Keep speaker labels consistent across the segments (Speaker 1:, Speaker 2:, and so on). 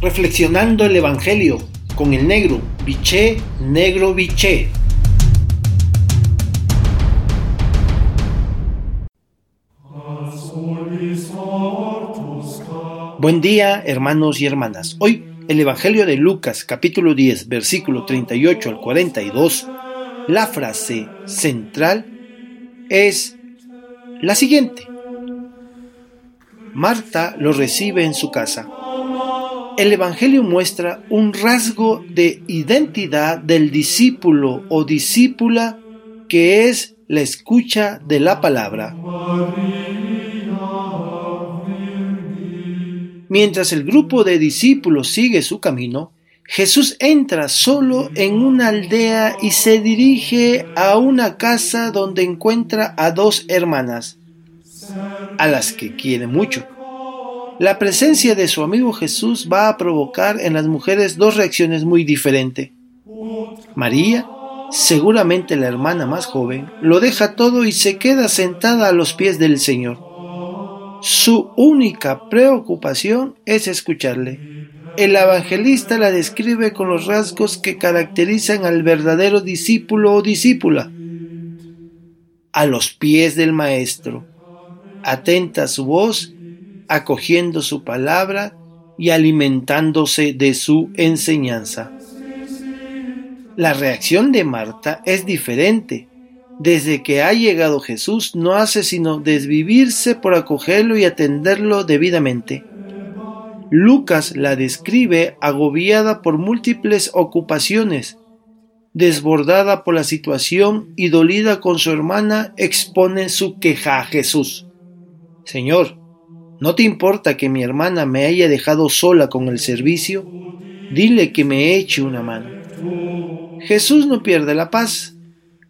Speaker 1: reflexionando el Evangelio con el negro, biché, negro, biché. Buen día, hermanos y hermanas. Hoy el Evangelio de Lucas, capítulo 10, versículo 38 al 42, la frase central es la siguiente. Marta lo recibe en su casa. El Evangelio muestra un rasgo de identidad del discípulo o discípula que es la escucha de la palabra. Mientras el grupo de discípulos sigue su camino, Jesús entra solo en una aldea y se dirige a una casa donde encuentra a dos hermanas, a las que quiere mucho. La presencia de su amigo Jesús va a provocar en las mujeres dos reacciones muy diferentes. María, seguramente la hermana más joven, lo deja todo y se queda sentada a los pies del Señor. Su única preocupación es escucharle. El evangelista la describe con los rasgos que caracterizan al verdadero discípulo o discípula. A los pies del Maestro, atenta a su voz, acogiendo su palabra y alimentándose de su enseñanza. La reacción de Marta es diferente desde que ha llegado Jesús, no hace sino desvivirse por acogerlo y atenderlo debidamente. Lucas la describe agobiada por múltiples ocupaciones, desbordada por la situación y dolida con su hermana, expone su queja a Jesús. Señor, ¿no te importa que mi hermana me haya dejado sola con el servicio? Dile que me eche una mano. Jesús no pierde la paz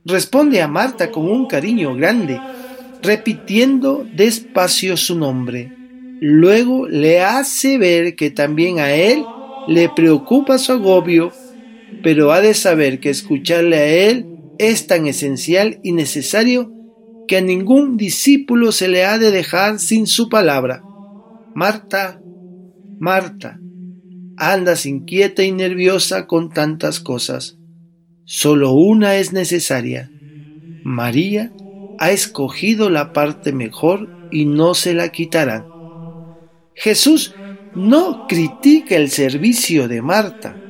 Speaker 1: responde a Marta con un cariño grande, repitiendo despacio su nombre. Luego le hace ver que también a él le preocupa su agobio, pero ha de saber que escucharle a él es tan esencial y necesario que a ningún discípulo se le ha de dejar sin su palabra. Marta, Marta, andas inquieta y nerviosa con tantas cosas. Solo una es necesaria. María ha escogido la parte mejor y no se la quitarán. Jesús no critica el servicio de Marta.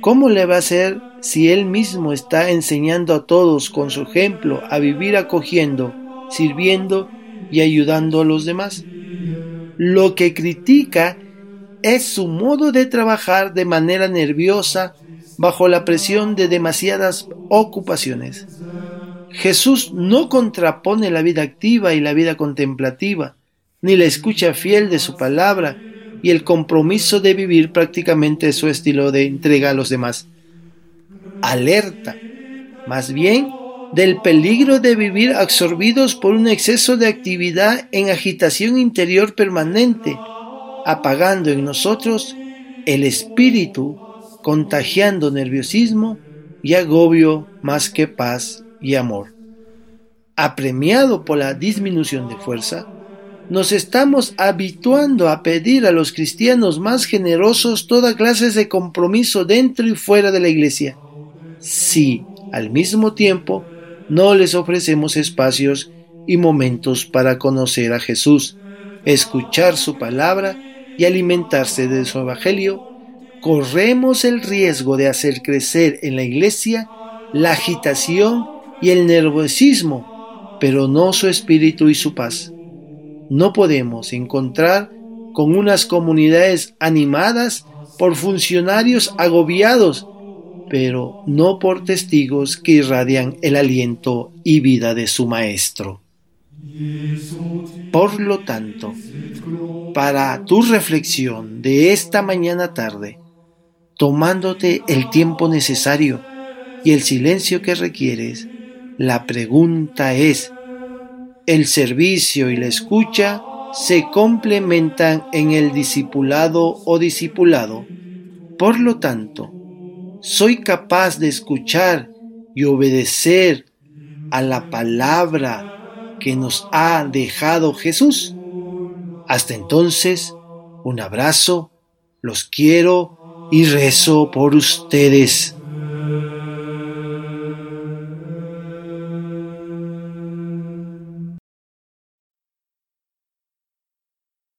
Speaker 1: ¿Cómo le va a hacer si él mismo está enseñando a todos con su ejemplo a vivir acogiendo, sirviendo y ayudando a los demás? Lo que critica es su modo de trabajar de manera nerviosa bajo la presión de demasiadas ocupaciones. Jesús no contrapone la vida activa y la vida contemplativa, ni la escucha fiel de su palabra y el compromiso de vivir prácticamente su estilo de entrega a los demás. Alerta, más bien, del peligro de vivir absorbidos por un exceso de actividad en agitación interior permanente, apagando en nosotros el espíritu contagiando nerviosismo y agobio más que paz y amor. Apremiado por la disminución de fuerza, nos estamos habituando a pedir a los cristianos más generosos toda clase de compromiso dentro y fuera de la iglesia, si al mismo tiempo no les ofrecemos espacios y momentos para conocer a Jesús, escuchar su palabra y alimentarse de su evangelio corremos el riesgo de hacer crecer en la iglesia la agitación y el nerviosismo, pero no su espíritu y su paz. No podemos encontrar con unas comunidades animadas por funcionarios agobiados, pero no por testigos que irradian el aliento y vida de su Maestro. Por lo tanto, para tu reflexión de esta mañana tarde, tomándote el tiempo necesario y el silencio que requieres, la pregunta es, ¿el servicio y la escucha se complementan en el discipulado o discipulado? Por lo tanto, ¿soy capaz de escuchar y obedecer a la palabra que nos ha dejado Jesús? Hasta entonces, un abrazo Los quiero y rezo por ustedes.